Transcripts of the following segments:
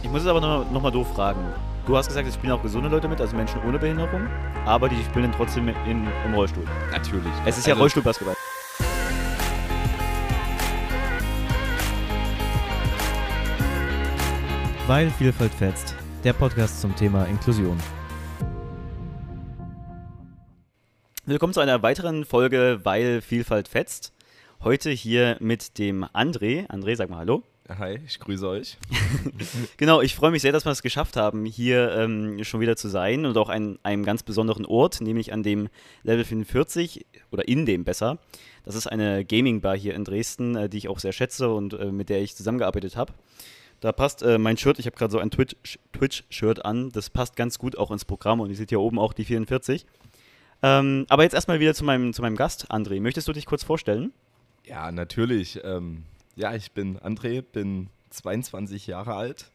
Ich muss es aber nochmal noch mal doof fragen. Du hast gesagt, es spielen auch gesunde Leute mit, also Menschen ohne Behinderung, aber die spielen trotzdem in, im Rollstuhl. Natürlich. Es ist ja Also, Rollstuhlbasketball. Weil Vielfalt fetzt. Der Podcast zum Thema Inklusion. Willkommen zu einer weiteren Folge Weil Vielfalt fetzt. Heute hier mit dem André. André, sag mal Hallo. Hi, ich grüße euch. Genau, ich freue mich sehr, dass wir es geschafft haben, hier ähm, schon wieder zu sein und auch an einem ganz besonderen Ort, nämlich an dem Level 45 oder in dem besser. Das ist eine Gaming-Bar hier in Dresden, äh, die ich auch sehr schätze und äh, mit der ich zusammengearbeitet habe. Da passt äh, mein Shirt, ich habe gerade so ein Twitch- Twitch-Shirt an, das passt ganz gut auch ins Programm und ihr seht hier oben auch die 44. Ähm, aber jetzt erstmal wieder zu meinem, zu meinem Gast, André. Möchtest du dich kurz vorstellen? Ja, natürlich. Ähm, ja, ich bin André, bin 22 Jahre alt.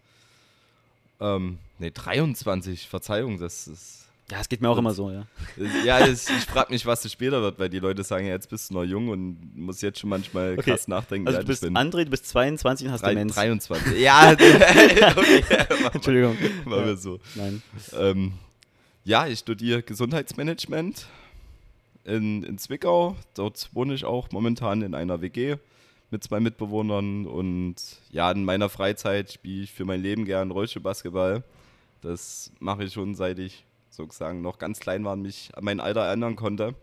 Ähm, ne, 23, Verzeihung, das ist. Ja, es geht mir auch immer so, ja. Ja, das, ich frage mich, was das später wird, weil die Leute sagen, ja, jetzt bist du noch jung und muss jetzt schon manchmal Okay. krass nachdenken, Also du ich bist bin. André, du bist 22 und hast Drei- Demenz. 23. Ja, okay. Entschuldigung. machen wir so. Nein. Ähm, ja, ich studiere Gesundheitsmanagement in, in Zwickau. Dort wohne ich auch momentan in einer WG mit zwei Mitbewohnern und ja, in meiner Freizeit spiele ich für mein Leben gern Rollstuhlbasketball. Das mache ich schon seit ich sozusagen noch ganz klein war und mich an mein Alter erinnern konnte.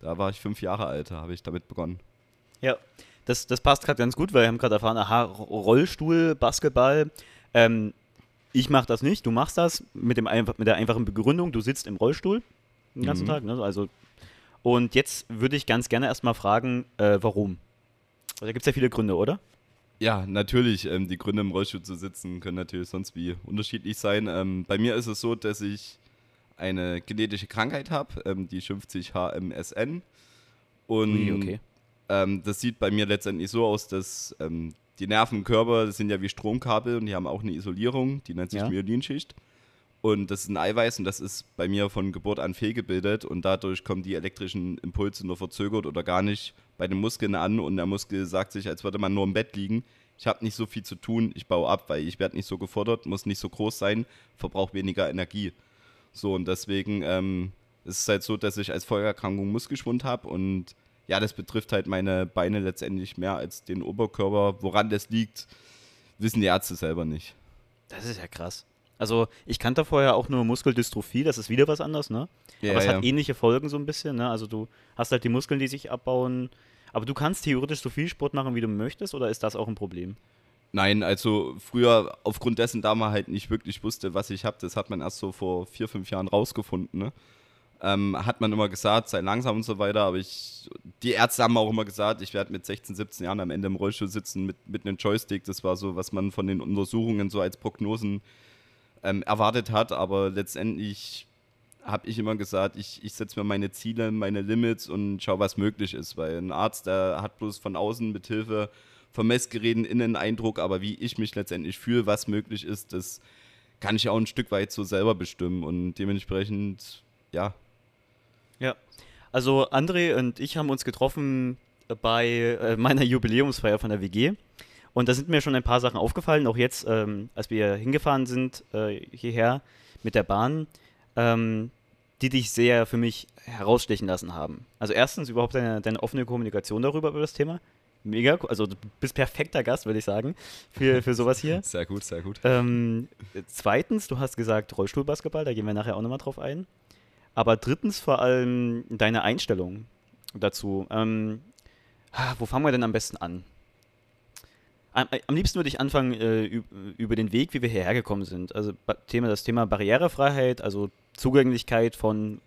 Da war ich fünf Jahre alt, da habe ich damit begonnen. Ja, das, das passt gerade ganz gut, weil wir haben gerade erfahren, aha, Rollstuhl, Basketball. Ähm, ich mache das nicht, du machst das mit, dem, einfach- mit der einfachen Begründung, du sitzt im Rollstuhl den ganzen Mhm. Tag. Ne? Also, und jetzt würde ich ganz gerne erstmal fragen, äh, warum? Da gibt es ja viele Gründe, oder? Ja, natürlich. Ähm, die Gründe im Rollstuhl zu sitzen können natürlich sonst wie unterschiedlich sein. Ähm, bei mir ist es so, dass ich eine genetische Krankheit habe, ähm, die schimpft sich HMSN. Und Ui, okay. ähm, das sieht bei mir letztendlich so aus, dass ähm, die Nerven im Körper, das sind ja wie Stromkabel und die haben auch eine Isolierung, die nennt sich Ja. Myelinschicht. Und das ist ein Eiweiß und das ist bei mir von Geburt an fehlgebildet und dadurch kommen die elektrischen Impulse nur verzögert oder gar nicht bei den Muskeln an und der Muskel sagt sich, als würde man nur im Bett liegen. Ich habe nicht so viel zu tun, ich baue ab, weil ich werde nicht so gefordert, muss nicht so groß sein, verbrauche weniger Energie. So und deswegen ähm, ist es halt so, dass ich als Folgeerkrankung Muskelschwund habe und ja, das betrifft halt meine Beine letztendlich mehr als den Oberkörper. Woran das liegt, wissen die Ärzte selber nicht. Das ist ja krass. Also, ich kannte vorher auch nur Muskeldystrophie, das ist wieder was anderes, ne? Ja, aber es ja. hat ähnliche Folgen so ein bisschen, ne? Also, du hast halt die Muskeln, die sich abbauen. Aber du kannst theoretisch so viel Sport machen, wie du möchtest, oder ist das auch ein Problem? Nein, also früher aufgrund dessen, da man halt nicht wirklich wusste, was ich habe, das hat man erst so vor vier, fünf Jahren rausgefunden, ne? ähm, hat man immer gesagt, sei langsam und so weiter, aber ich, die Ärzte haben auch immer gesagt, ich werde mit 16, 17 Jahren am Ende im Rollstuhl sitzen mit, mit einem Joystick, das war so, was man von den Untersuchungen so als Prognosen ähm, erwartet hat, aber letztendlich habe ich immer gesagt, ich, ich setze mir meine Ziele, meine Limits und schaue, was möglich ist, weil ein Arzt, der hat bloß von außen mit Hilfe von Messgeräten innen einen Eindruck, aber wie ich mich letztendlich fühle, was möglich ist, das kann ich auch ein Stück weit so selber bestimmen und dementsprechend, ja, Ja. Also André und ich haben uns getroffen bei äh, meiner Jubiläumsfeier von der WG. Und da sind mir schon ein paar Sachen aufgefallen, auch jetzt, ähm, als wir hingefahren sind äh, hierher mit der Bahn, ähm, die dich sehr für mich herausstechen lassen haben. Also erstens überhaupt deine, deine offene Kommunikation darüber, über das Thema. Mega, cool. also du bist perfekter Gast, würde ich sagen, für, für sowas hier. sehr gut, sehr gut. Ähm, zweitens, du hast gesagt Rollstuhlbasketball, da gehen wir nachher auch nochmal drauf ein. Aber drittens vor allem deine Einstellung dazu. Ähm, ah, wo fangen wir denn am besten an? Am, am liebsten würde ich anfangen äh, üb- über den Weg, wie wir hierher gekommen sind. Also Thema, das Thema Barrierefreiheit, also Zugänglichkeit von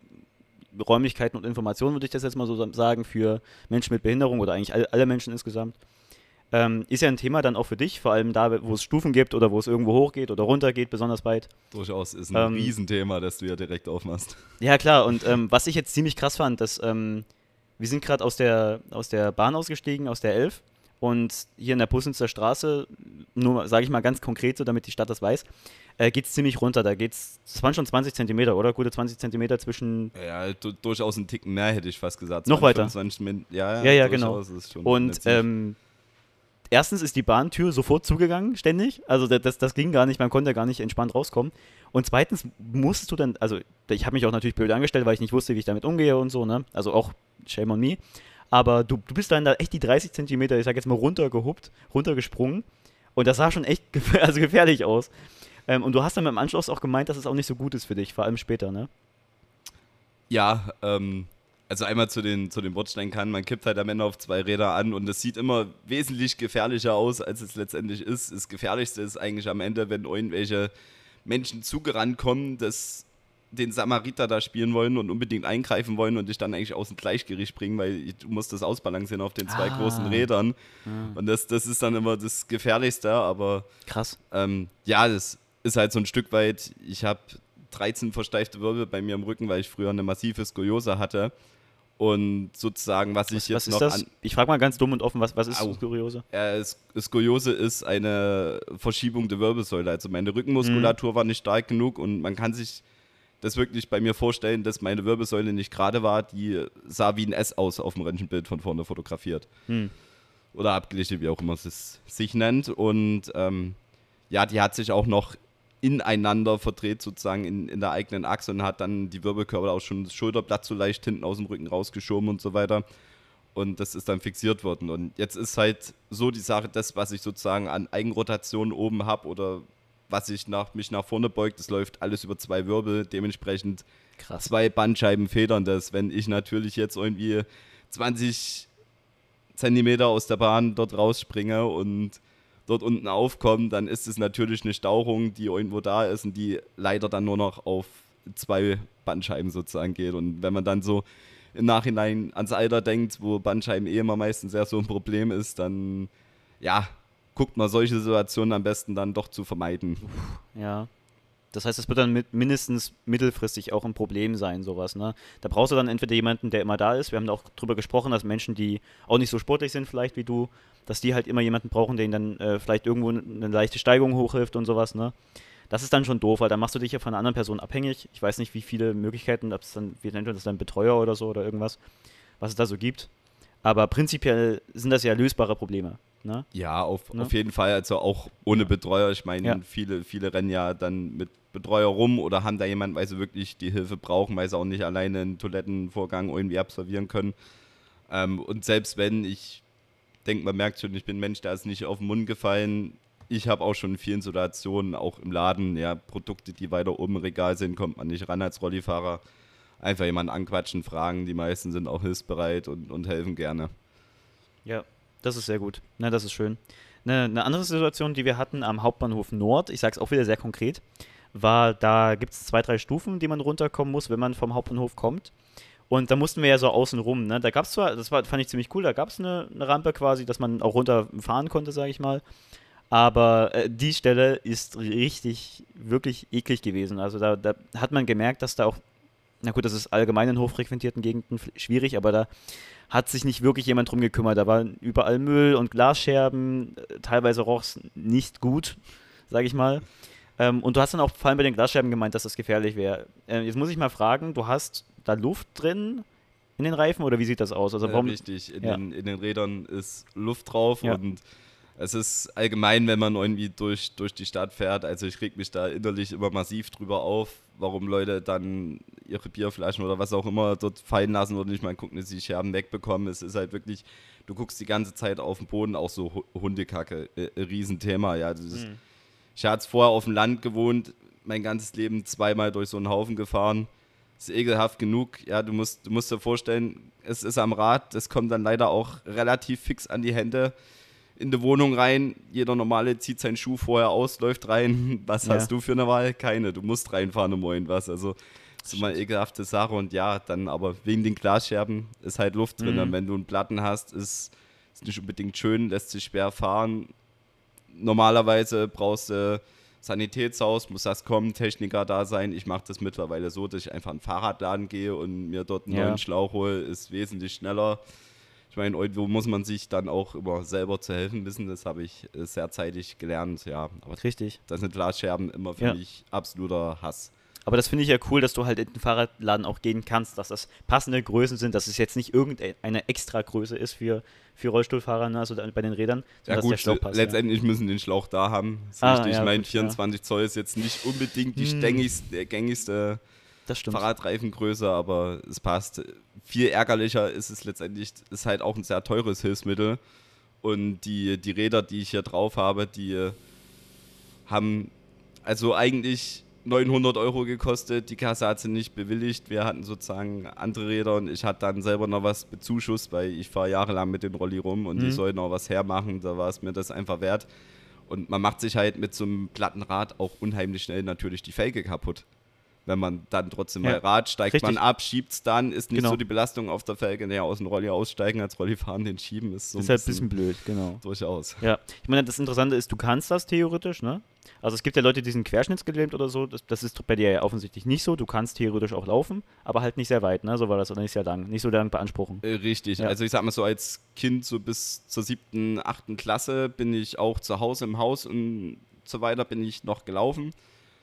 Räumlichkeiten und Informationen, würde ich das jetzt mal so sagen, für Menschen mit Behinderung oder eigentlich alle, alle Menschen insgesamt. Ähm, ist ja ein Thema dann auch für dich, vor allem da, wo es Stufen gibt oder wo es irgendwo hochgeht oder runter geht, besonders weit. Durchaus ist ein Ähm, Riesenthema, das du ja direkt aufmachst. Ja, kart. Und ähm, was ich jetzt ziemlich krass fand, dass ähm, wir sind gerade aus der, aus der Bahn ausgestiegen, aus der 11. Und hier in der Pussnitzer Straße, nur sage ich mal ganz konkret so, damit die Stadt das weiß, äh, geht es ziemlich runter. Da geht's, das waren schon 20 Zentimeter, oder? Gute 20 Zentimeter zwischen. Ja, du, durchaus einen Ticken mehr hätte ich fast gesagt. Noch 20, weiter. 25 Min ja, Ja, ja, genau. Und ähm, erstens ist die Bahntür sofort zugegangen, ständig. Also das, das, das ging gar nicht, man konnte gar nicht entspannt rauskommen. Und zweitens musstest du dann, also ich habe mich auch natürlich blöd angestellt, weil ich nicht wusste, wie ich damit umgehe und so, ne? Also auch shame on me. Aber du, du bist dann da echt die 30 Zentimeter, ich sag jetzt mal, runtergehuppt, runtergesprungen. Und das sah schon echt gef also gefährlich aus. Ähm, und du hast dann im Anschluss auch gemeint, dass es auch nicht so gut ist für dich, vor allem später, ne? Ja, ähm, also einmal zu den, zu den Bordsteinkannen, man kippt halt am Ende auf zwei Räder an und es sieht immer wesentlich gefährlicher aus, als es letztendlich ist. Das Gefährlichste ist eigentlich am Ende, wenn irgendwelche Menschen zugerannt kommen, das den Samariter da spielen wollen und unbedingt eingreifen wollen und dich dann eigentlich aus dem Gleichgewicht bringen, weil du musst das ausbalancieren auf den zwei Ah. großen Rädern. Ah. Und das, das ist dann immer das Gefährlichste, aber Krass. ähm, ja, das ist halt so ein Stück weit, ich habe 13 versteifte Wirbel bei mir im Rücken, weil ich früher eine massive Skoliose hatte. Und sozusagen, was ich Was, jetzt was ist noch das? an. Ich frage mal ganz dumm und offen, was, was ist Au. Skoliose? Äh, Skoliose ist eine Verschiebung der Wirbelsäule. Also meine Rückenmuskulatur war nicht stark genug und man kann sich das wirklich bei mir vorstellen, dass meine Wirbelsäule nicht gerade war. Die sah wie ein S aus auf dem Röntgenbild von vorne fotografiert. Hm. Oder abgeglichen, wie auch immer es es sich nennt. Und ähm, ja, die hat sich auch noch ineinander verdreht, sozusagen in, in der eigenen Achse und hat dann die Wirbelkörper auch schon das Schulterblatt so leicht hinten aus dem Rücken rausgeschoben und so weiter. Und das ist dann fixiert worden. Und jetzt ist halt so die Sache, das, was ich sozusagen an Eigenrotation oben habe oder was ich nach, mich nach vorne beugt, das läuft alles über zwei Wirbel. Dementsprechend Krass. zwei Bandscheiben federn das. Wenn ich natürlich jetzt irgendwie 20 Zentimeter aus der Bahn dort rausspringe und dort unten aufkomme, dann ist es natürlich eine Stauchung, die irgendwo da ist und die leider dann nur noch auf zwei Bandscheiben sozusagen geht. Und wenn man dann so im Nachhinein ans Alter denkt, wo Bandscheiben eh immer meistens sehr so ein Problem ist, dann ja, guckt man solche Situationen am besten dann doch zu vermeiden. Ja. Das heißt, es wird dann mit mindestens mittelfristig auch ein Problem sein, sowas. Ne? Da brauchst du dann entweder jemanden, der immer da ist. Wir haben da auch drüber gesprochen, dass Menschen, die auch nicht so sportlich sind, vielleicht wie du, dass die halt immer jemanden brauchen, der ihnen dann äh, vielleicht irgendwo eine leichte Steigung hochhilft und sowas. Ne? Das ist dann schon doof, weil dann machst du dich ja von einer anderen Person abhängig. Ich weiß nicht, wie viele Möglichkeiten, ob es dann, wie nennt man das dann, Betreuer oder so oder irgendwas, was es da so gibt. Aber prinzipiell sind das ja lösbare Probleme. Ne? Ja, auf, Ne? auf jeden Fall. Also auch ohne Betreuer. Ich meine, Ja. viele, viele rennen ja dann mit Betreuer rum oder haben da jemanden, weil sie wirklich die Hilfe brauchen, weil sie auch nicht alleine einen Toilettenvorgang irgendwie absolvieren können. Ähm, und selbst wenn, ich denke, man merkt schon, ich bin ein Mensch, der ist nicht auf den Mund gefallen. Ich habe auch schon in vielen Situationen, auch im Laden, ja, Produkte, die weiter oben im Regal sind, kommt man nicht ran als Rollifahrer. Einfach jemanden anquatschen, fragen. Die meisten sind auch hilfsbereit und, und helfen gerne. Ja, das ist sehr gut. Na, das ist schön. Eine, eine andere Situation, die wir hatten am Hauptbahnhof Nord, ich sage es auch wieder sehr konkret, war, da gibt es zwei, drei Stufen, die man runterkommen muss, wenn man vom Hauptbahnhof kommt. Und da mussten wir ja so außen rum. Ne? Da gab es zwar, das war, fand ich ziemlich cool, da gab es eine, eine Rampe quasi, dass man auch runterfahren konnte, sage ich mal. Aber äh, die Stelle ist richtig, wirklich eklig gewesen. Also da, da hat man gemerkt, dass da auch, na gut, das ist allgemein in hochfrequentierten Gegenden schwierig, aber da hat sich nicht wirklich jemand drum gekümmert. Da waren überall Müll und Glasscherben, äh, teilweise roch es nicht gut, sage ich mal. Ähm, und du hast dann auch vor allem bei den Glasscherben gemeint, dass das gefährlich wäre. Äh, jetzt muss ich mal fragen, du hast da Luft drin in den Reifen oder wie sieht das aus? Also warum? richtig, in, Ja. den, in den Rädern ist Luft drauf Ja. und es ist allgemein, wenn man irgendwie durch, durch die Stadt fährt, also ich reg mich da innerlich immer massiv drüber auf, warum Leute dann ihre Bierflaschen oder was auch immer dort fallen lassen oder nicht mal gucken, dass sie die Scherben wegbekommen. Es ist halt wirklich, du guckst die ganze Zeit auf den Boden, auch so Hu- Hundekacke, äh, ein Riesenthema, ja. Das ist, Mhm. Ich hatte vorher auf dem Land gewohnt, mein ganzes Leben zweimal durch so einen Haufen gefahren. Ist ekelhaft genug. Ja, du musst, du musst dir vorstellen, es ist am Rad, das kommt dann leider auch relativ fix an die Hände in die Wohnung rein. Jeder Normale zieht seinen Schuh vorher aus, läuft rein. Was Ja. hast du für eine Wahl? Keine. Du musst reinfahren um irgendwas. Also das ist immer eine ekelhafte Sache. Und ja, dann aber wegen den Glasscherben ist halt Luft drin. Mhm. Und wenn du einen Platten hast, ist, ist nicht unbedingt schön, lässt sich schwer fahren normalerweise brauchst du Sanitätshaus, muss das kommen, Techniker da sein. Ich mache das mittlerweile so, dass ich einfach in den Fahrradladen gehe und mir dort einen Ja. neuen Schlauch hole, ist wesentlich schneller. Ich meine, irgendwo muss man sich dann auch immer selber zu helfen wissen. Das habe ich äh, sehr zeitig gelernt, ja. Aber Richtig. das sind Glasscherben immer für Ja. mich absoluter Hass. Aber das finde ich ja cool, dass du halt in den Fahrradladen auch gehen kannst, dass das passende Größen sind, dass es jetzt nicht irgendeine Extragröße ist für, für Rollstuhlfahrer, ne? also bei den Rädern, ja, gut, passt. letztendlich müssen den Schlauch da haben. Ah, richtig. ja, ich meine, gut, ja. 24 Zoll ist jetzt nicht unbedingt die Hm. gängigste, ja. Das stimmt. Fahrradreifengröße, aber es passt. Viel ärgerlicher ist es letztendlich, ist halt auch ein sehr teures Hilfsmittel. Und die, die Räder, die ich hier drauf habe, die haben also eigentlich 900 Euro gekostet. Die Kasse hat sie nicht bewilligt. Wir hatten sozusagen andere Räder und ich hatte dann selber noch was bezuschusst, weil ich fahre jahrelang mit dem Rolli rum und die Mhm. sollten auch was hermachen. Da war es mir das einfach wert. Und man macht sich halt mit so einem Plattenrad auch unheimlich schnell natürlich die Felge kaputt. Wenn man dann trotzdem Ja, mal Rad, steigt richtig. man ab, schiebt es dann, ist nicht Genau. so die Belastung auf der Felge. Naja, aus dem Rolli aussteigen, als Rolli fahren, den schieben, ist so ist halt ein bisschen blöd, genau. durchaus. Ja, ich meine, das Interessante ist, du kannst das theoretisch, ne? Also es gibt ja Leute, die sind querschnittsgelähmt oder so, das, das ist bei dir ja offensichtlich nicht so. Du kannst theoretisch auch laufen, aber halt nicht sehr weit, ne? So war das, oder nicht sehr lang, nicht so lang beanspruchen. Äh, Richtig. Ja. Also ich sag mal so, als Kind so bis zur siebten, achten Klasse bin ich auch zu Hause im Haus und so weiter bin ich noch gelaufen.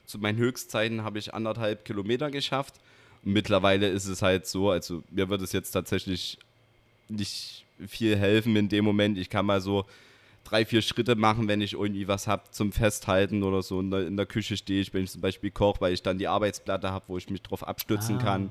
Zu meinen Höchstzeiten habe ich anderthalb Kilometer geschafft. Und mittlerweile ist es halt so, also mir wird es jetzt tatsächlich nicht viel helfen in dem Moment. Ich kann mal so drei, vier Schritte machen, wenn ich irgendwie was habe zum Festhalten oder so in der, in der Küche stehe ich, wenn ich zum Beispiel koche, weil ich dann die Arbeitsplatte habe, wo ich mich drauf abstützen Ah. kann.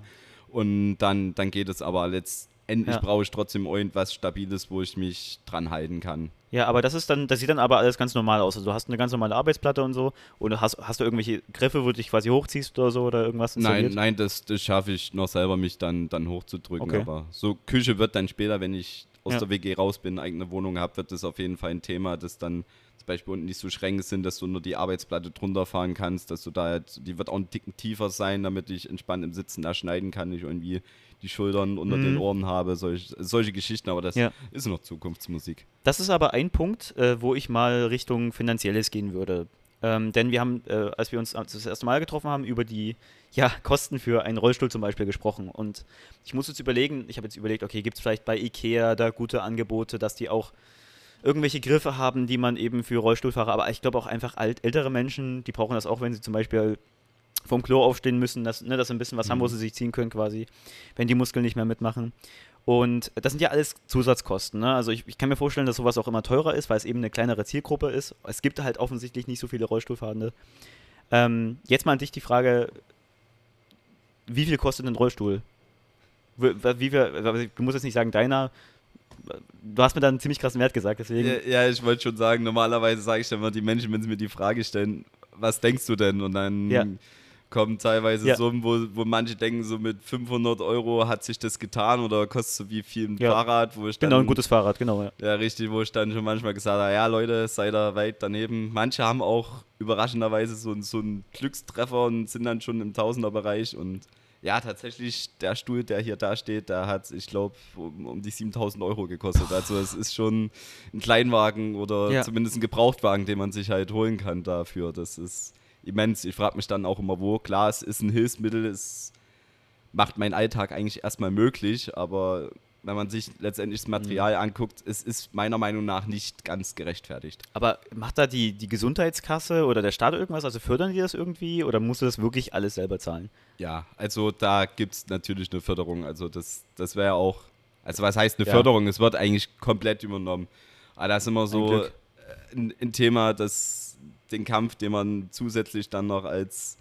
Und dann, dann geht es aber letztendlich Ja. brauche ich trotzdem irgendwas Stabiles, wo ich mich dran halten kann. Ja, aber das ist dann, das sieht dann aber alles ganz normal aus. Also du hast eine ganz normale Arbeitsplatte und so und hast, hast du irgendwelche Griffe, wo du dich quasi hochziehst oder so oder irgendwas Nein, installiert? nein, das, das schaffe ich noch selber, mich dann, dann hochzudrücken. Okay. Aber so Küche wird dann später, wenn ich aus Ja. der WG raus bin, eigene Wohnung habe, wird das auf jeden Fall ein Thema, dass dann zum Beispiel unten nicht so Schränke sind, dass du nur die Arbeitsplatte drunter fahren kannst, dass du da halt, die wird auch einen Ticken tiefer sein, damit ich entspannt im Sitzen da schneiden kann, nicht irgendwie die Schultern unter Mhm. den Ohren habe, solch, solche Geschichten, aber das Ja. ist noch Zukunftsmusik. Das ist aber ein Punkt, äh, wo ich mal Richtung Finanzielles gehen würde. Ähm, denn wir haben, äh, als wir uns das erste Mal getroffen haben, über die ja, Kosten für einen Rollstuhl zum Beispiel gesprochen. Und ich muss jetzt überlegen, ich habe jetzt überlegt, okay, gibt es vielleicht bei Ikea da gute Angebote, dass die auch irgendwelche Griffe haben, die man eben für Rollstuhlfahrer, aber ich glaube auch einfach alt, ältere Menschen, die brauchen das auch, wenn sie zum Beispiel vom Klo aufstehen müssen, dass, ne, dass sie ein bisschen was haben, wo Mhm. sie sich ziehen können quasi, wenn die Muskeln nicht mehr mitmachen. Und das sind ja alles Zusatzkosten. Ne? Also ich, ich kann mir vorstellen, dass sowas auch immer teurer ist, weil es eben eine kleinere Zielgruppe ist. Es gibt halt offensichtlich nicht so viele Rollstuhlfahrende. Ähm, jetzt mal an dich die Frage, wie viel kostet ein Rollstuhl? Wie, wie viel, du musst jetzt nicht sagen deiner, du hast mir da einen ziemlich krassen Wert gesagt, deswegen. Ja, ja, ich wollte schon sagen, normalerweise sage ich dann immer die Menschen, wenn sie mir die Frage stellen, was denkst du denn? Und dann Ja. Kommen teilweise Ja. Summen, wo, wo manche denken, so mit 500 Euro hat sich das getan oder kostet so wie viel ein Ja. Fahrrad, wo ich dann, Genau, ein gutes Fahrrad, genau, ja. ja richtig, wo ich dann schon manchmal gesagt habe, ja Leute, seid da weit daneben. Manche haben auch überraschenderweise so, einen- so einen Glückstreffer und sind dann schon im Tausenderbereich und ja, tatsächlich, der Stuhl, der hier da steht, der hat, ich glaube, um, um die 7000 Euro gekostet. Also es ist schon ein Kleinwagen oder Ja. zumindest ein Gebrauchtwagen, den man sich halt holen kann dafür. Das ist immens. Ich frage mich dann auch immer, wo. Klar, es ist ein Hilfsmittel, es macht meinen Alltag eigentlich erstmal möglich, aber wenn man sich letztendlich das Material Mhm. anguckt, es ist meiner Meinung nach nicht ganz gerechtfertigt. Aber macht da die, die Gesundheitskasse oder der Staat irgendwas? Also fördern die das irgendwie oder musst du das wirklich alles selber zahlen? Ja, also da gibt es natürlich eine Förderung. Also das, das wäre auch, also was heißt eine Ja. Förderung? Es wird eigentlich komplett übernommen. Aber das ist immer so Glück. äh, ein, ein Thema, das den Kampf, den man zusätzlich dann noch als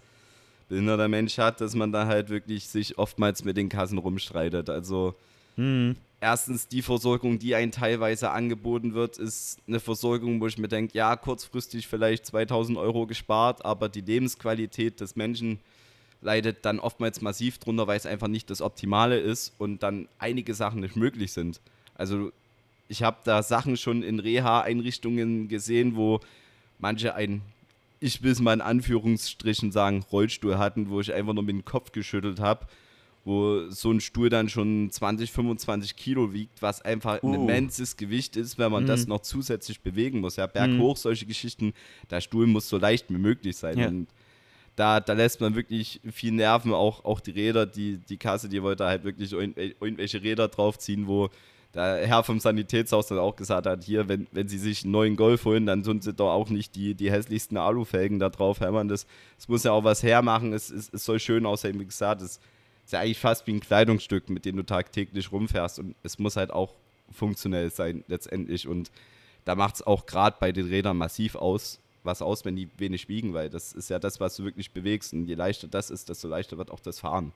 behinderter Mensch hat, dass man da halt wirklich sich oftmals mit den Kassen rumstreitet. Also Hm. erstens die Versorgung, die einem teilweise angeboten wird, ist eine Versorgung, wo ich mir denke, ja, kurzfristig vielleicht 2000 Euro gespart, aber die Lebensqualität des Menschen leidet dann oftmals massiv drunter, weil es einfach nicht das Optimale ist und dann einige Sachen nicht möglich sind. Also ich habe da Sachen schon in Reha-Einrichtungen gesehen, wo manche ein, ich will es mal in Anführungsstrichen sagen, Rollstuhl hatten, wo ich einfach nur mit dem Kopf geschüttelt habe, wo so ein Stuhl dann schon 20, 25 Kilo wiegt, was einfach ein Uh. immenses Gewicht ist, wenn man das Mhm. noch zusätzlich bewegen muss. Ja, berghoch, solche Geschichten, der Stuhl muss so leicht wie möglich sein. Ja. Und da, da lässt man wirklich viel Nerven, auch, auch die Räder, die, die Kasse, die wollte halt wirklich irgendw- irgendwelche Räder draufziehen, wo der Herr vom Sanitätshaus dann auch gesagt hat, hier, wenn, wenn Sie sich einen neuen Golf holen, dann tun Sie doch auch nicht die, die hässlichsten Alufelgen da drauf hämmern. Das, das muss ja auch was hermachen, es, es, es soll schön aussehen, wie gesagt, es ist ja eigentlich fast wie ein Kleidungsstück, mit dem du tagtäglich rumfährst und es muss halt auch funktionell sein letztendlich. Und da macht es auch gerade bei den Rädern massiv aus, was aus, wenn die wenig wiegen, weil das ist ja das, was du wirklich bewegst. Und je leichter das ist, desto leichter wird auch das Fahren.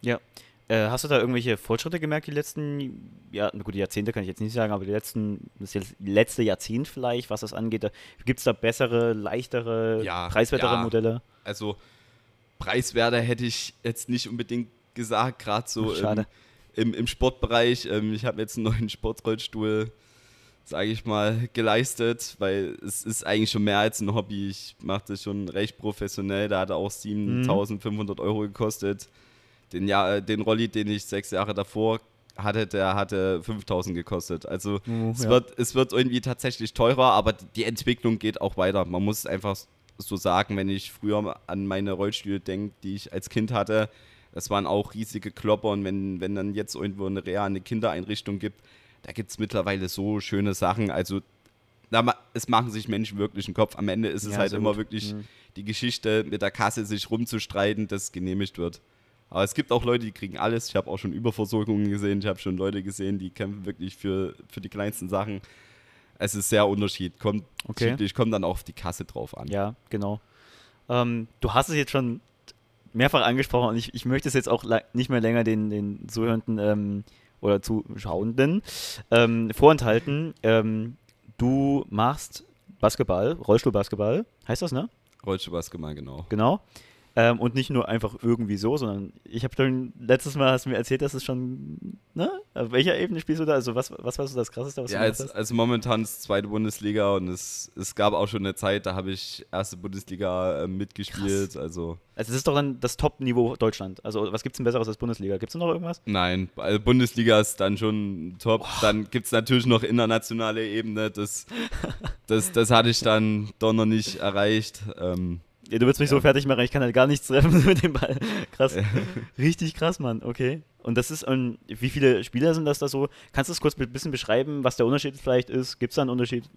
Ja. Äh, hast du da irgendwelche Fortschritte gemerkt, die letzten, ja, gut, die Jahrzehnte kann ich jetzt nicht sagen, aber die letzten, das letzte Jahrzehnt vielleicht, was das angeht? Gibt es da bessere, leichtere, Ja, preiswertere ja. Modelle? Also preiswerter hätte ich jetzt nicht unbedingt gesagt, gerade so Ach, im, im, im Sportbereich. Ähm, ich habe jetzt einen neuen Sportrollstuhl, sage ich mal, geleistet, weil es ist eigentlich schon mehr als ein Hobby. Ich mache das schon recht professionell. Da hat er auch 7.500 Euro gekostet. Den, ja, äh, den Rolli, den ich sechs Jahre davor hatte, der hatte 5.000 gekostet. Also Oh, es, ja. wird, es wird irgendwie tatsächlich teurer, aber die Entwicklung geht auch weiter. Man muss es einfach so sagen, wenn ich früher an meine Rollstühle denke, die ich als Kind hatte, das waren auch riesige Klopper und wenn, wenn dann jetzt irgendwo eine reale Kindereinrichtung gibt, da gibt es mittlerweile so schöne Sachen. Also da, es machen sich Menschen wirklich einen Kopf. Am Ende ist es Ja, halt immer gut. wirklich Mhm. die Geschichte mit der Kasse sich rumzustreiten, dass genehmigt wird. Aber es gibt auch Leute, die kriegen alles. Ich habe auch schon Überversorgungen gesehen. Ich habe schon Leute gesehen, die kämpfen wirklich für, für die kleinsten Sachen. Es ist sehr unterschied. Kommt, Okay. unterschiedlich, kommt dann auch auf die Kasse drauf an. Ja, genau. Ähm, du hast es jetzt schon mehrfach angesprochen und ich, ich möchte es jetzt auch nicht mehr länger den, den Zuhörenden ähm, oder Zuschauenden ähm, vorenthalten. Ähm, du machst Basketball, Rollstuhlbasketball, heißt das, ne? Rollstuhlbasketball, genau. Genau. Ähm, und nicht nur einfach irgendwie so, sondern ich habe schon letztes Mal hast du mir erzählt, dass es schon, ne? Auf welcher Ebene spielst du da? Also was, was war so das krasseste, was Ja, du jetzt, hast? also momentan ist zweite Bundesliga und es, es gab auch schon eine Zeit, da habe ich erste Bundesliga äh, mitgespielt. Also Also das ist doch dann das Top-Niveau Deutschland. Also was gibt's denn besseres als Bundesliga? Gibt's noch irgendwas? nein, also Bundesliga ist dann schon top. Dann gibt es natürlich noch internationale Ebene. Das, das, das hatte ich dann doch noch nicht erreicht. Ähm, Ja, du willst mich so fertig machen, ich kann halt gar nichts treffen mit dem Ball. Krass. Richtig krass, Mann. Okay. Und das ist, und wie viele Spieler sind das da so? Kannst du es kurz ein bisschen beschreiben, was der Unterschied vielleicht ist? Gibt es da einen Unterschied?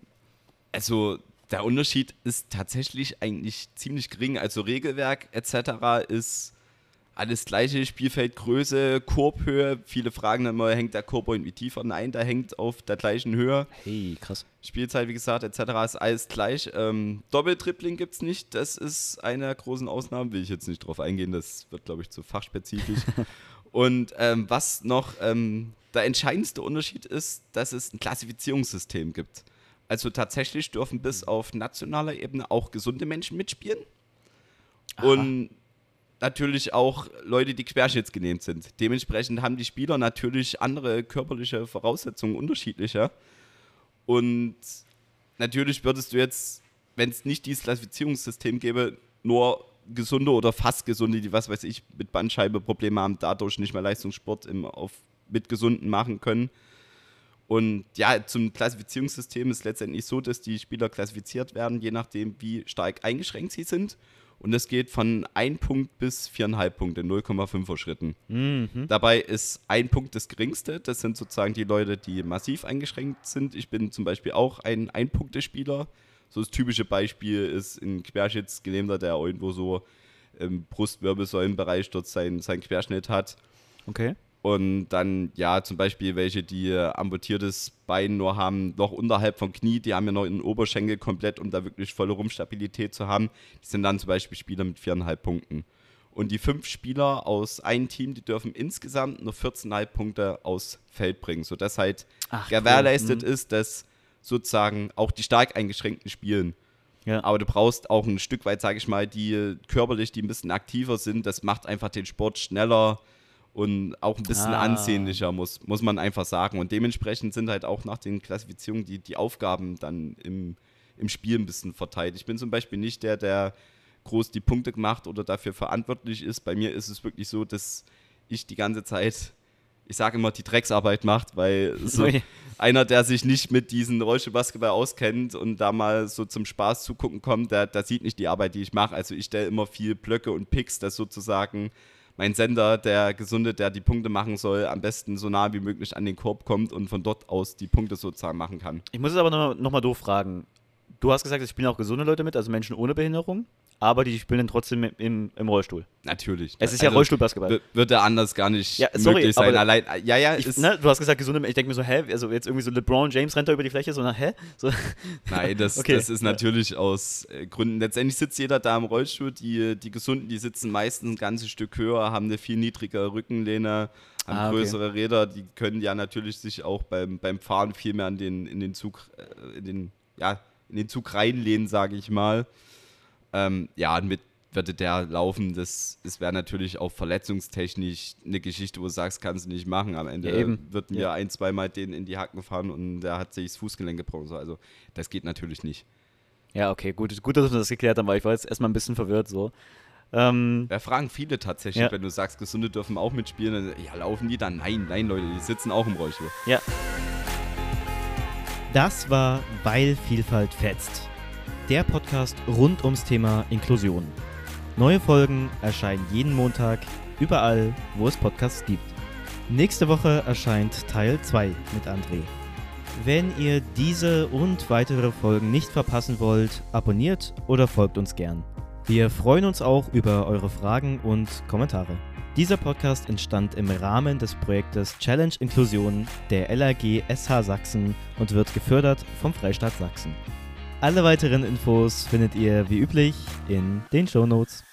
Also der Unterschied ist tatsächlich eigentlich ziemlich gering. Also Regelwerk etc. ist alles gleiche, Spielfeldgröße, Korbhöhe. Viele fragen dann immer, hängt der Korb irgendwie tiefer? Nein, der hängt auf der gleichen Höhe. Hey, krass. Spielzeit, wie gesagt, etc. ist alles gleich. Ähm, Doppeltripling gibt es nicht. Das ist eine der großen Ausnahmen. Will ich jetzt nicht drauf eingehen. Das wird, glaube ich, zu fachspezifisch. Und ähm, was noch ähm, der entscheidendste Unterschied ist, dass es ein Klassifizierungssystem gibt. Also tatsächlich dürfen bis auf nationaler Ebene auch gesunde Menschen mitspielen. Aha. Und natürlich auch Leute, die querschnittsgelähmt sind. Dementsprechend haben die Spieler natürlich andere körperliche Voraussetzungen unterschiedlicher. Und natürlich würdest du jetzt, wenn es nicht dieses Klassifizierungssystem gäbe, nur gesunde oder fast gesunde, die was weiß ich, mit Bandscheibe Probleme haben, dadurch nicht mehr Leistungssport im, auf, mit Gesunden machen können. Und ja, zum Klassifizierungssystem ist letztendlich so, dass die Spieler klassifiziert werden, je nachdem, wie stark eingeschränkt sie sind. Und das geht von 1 Punkt bis 4,5 Punkte, 0,5er Schritten. Mhm. Dabei ist ein Punkt das geringste. Das sind sozusagen die Leute, die massiv eingeschränkt sind. Ich bin zum Beispiel auch ein Ein-Punkte-Spieler. So das typische Beispiel ist ein Querschnittsgelähmter, der irgendwo so im Brustwirbelsäulenbereich dort seinen sein Querschnitt hat. Okay. Und dann, ja, zum Beispiel welche, die äh, amputiertes Bein nur haben, noch unterhalb vom Knie, die haben ja noch einen Oberschenkel komplett, um da wirklich volle Rumpfstabilität zu haben. Die sind dann zum Beispiel Spieler mit viereinhalb Punkten. Und die fünf Spieler aus einem Team, die dürfen insgesamt nur 14,5 Punkte aufs Feld bringen, sodass halt Ach, gewährleistet cool. Mhm. ist, dass sozusagen auch die stark eingeschränkten spielen. Ja. Aber du brauchst auch ein Stück weit, sage ich mal, die körperlich, die ein bisschen aktiver sind. Das macht einfach den Sport schneller und auch ein bisschen Ah. ansehnlicher, muss, muss man einfach sagen. Und dementsprechend sind halt auch nach den Klassifizierungen die, die Aufgaben dann im, im Spiel ein bisschen verteilt. Ich bin zum Beispiel nicht der, der groß die Punkte macht oder dafür verantwortlich ist. Bei mir ist es wirklich so, dass ich die ganze Zeit, ich sage immer, die Drecksarbeit macht, weil so einer, der sich nicht mit diesem Rollstuhlbasketball auskennt und da mal so zum Spaß zugucken kommt, der, der sieht nicht die Arbeit, die ich mache. Also ich stelle immer viel Blöcke und Picks, dass sozusagen mein Sender, der Gesunde, der die Punkte machen soll, am besten so nah wie möglich an den Korb kommt und von dort aus die Punkte sozusagen machen kann. Ich muss es aber nochmal noch doof fragen. Du hast gesagt, es spielen auch gesunde Leute mit, also Menschen ohne Behinderung. Aber die spielen dann trotzdem im, im, im Rollstuhl. Natürlich. Es ist ja Also, Rollstuhlbasketball. w- Wird ja anders gar nicht Ja, sorry, möglich sein. Allein, ja, ja, Ich, ne, du hast gesagt, gesunde, ich denke mir so, hä, also jetzt irgendwie so LeBron James rennt da über die Fläche, so, na, hä? So, Nein, das, Okay, das ist ja. natürlich aus äh, Gründen. Letztendlich sitzt jeder da im Rollstuhl. Die, die Gesunden, die sitzen meistens ein ganzes Stück höher, haben eine viel niedrigere Rückenlehne, haben Ah, okay. größere Räder. Die können ja natürlich sich auch beim, beim Fahren viel mehr an den, in den Zug, äh, in den, ja, in den Zug reinlehnen, sage ich mal. Ähm, ja, mit würde der laufen, das, das wäre natürlich auch verletzungstechnisch eine Geschichte, wo du sagst, kannst du nicht machen. Am Ende Ja, eben. wird mir Ja. ein, zweimal den in die Hacken fahren und der hat sich das Fußgelenk gebrochen. So. Also das geht natürlich nicht. ja, okay, gut, gut, dass wir das geklärt haben, weil ich war jetzt erstmal ein bisschen verwirrt, so. Ähm, Da fragen viele tatsächlich, Ja. wenn du sagst, Gesunde dürfen auch mitspielen, dann, ja, laufen die dann? Nein, nein, Leute, die sitzen auch im Rollstuhl. ja, Das war Weil Vielfalt fetzt. Der Podcast rund ums Thema Inklusion. Neue Folgen erscheinen jeden Montag, überall, wo es Podcasts gibt. Nächste Woche erscheint Teil 2 mit André. Wenn ihr diese und weitere Folgen nicht verpassen wollt, abonniert oder folgt uns gern. Wir freuen uns auch über eure Fragen und Kommentare. Dieser Podcast entstand im Rahmen des Projektes Challenge Inklusion der LAG SH Sachsen und wird gefördert vom Freistaat Sachsen. Alle weiteren Infos findet ihr wie üblich in den Shownotes.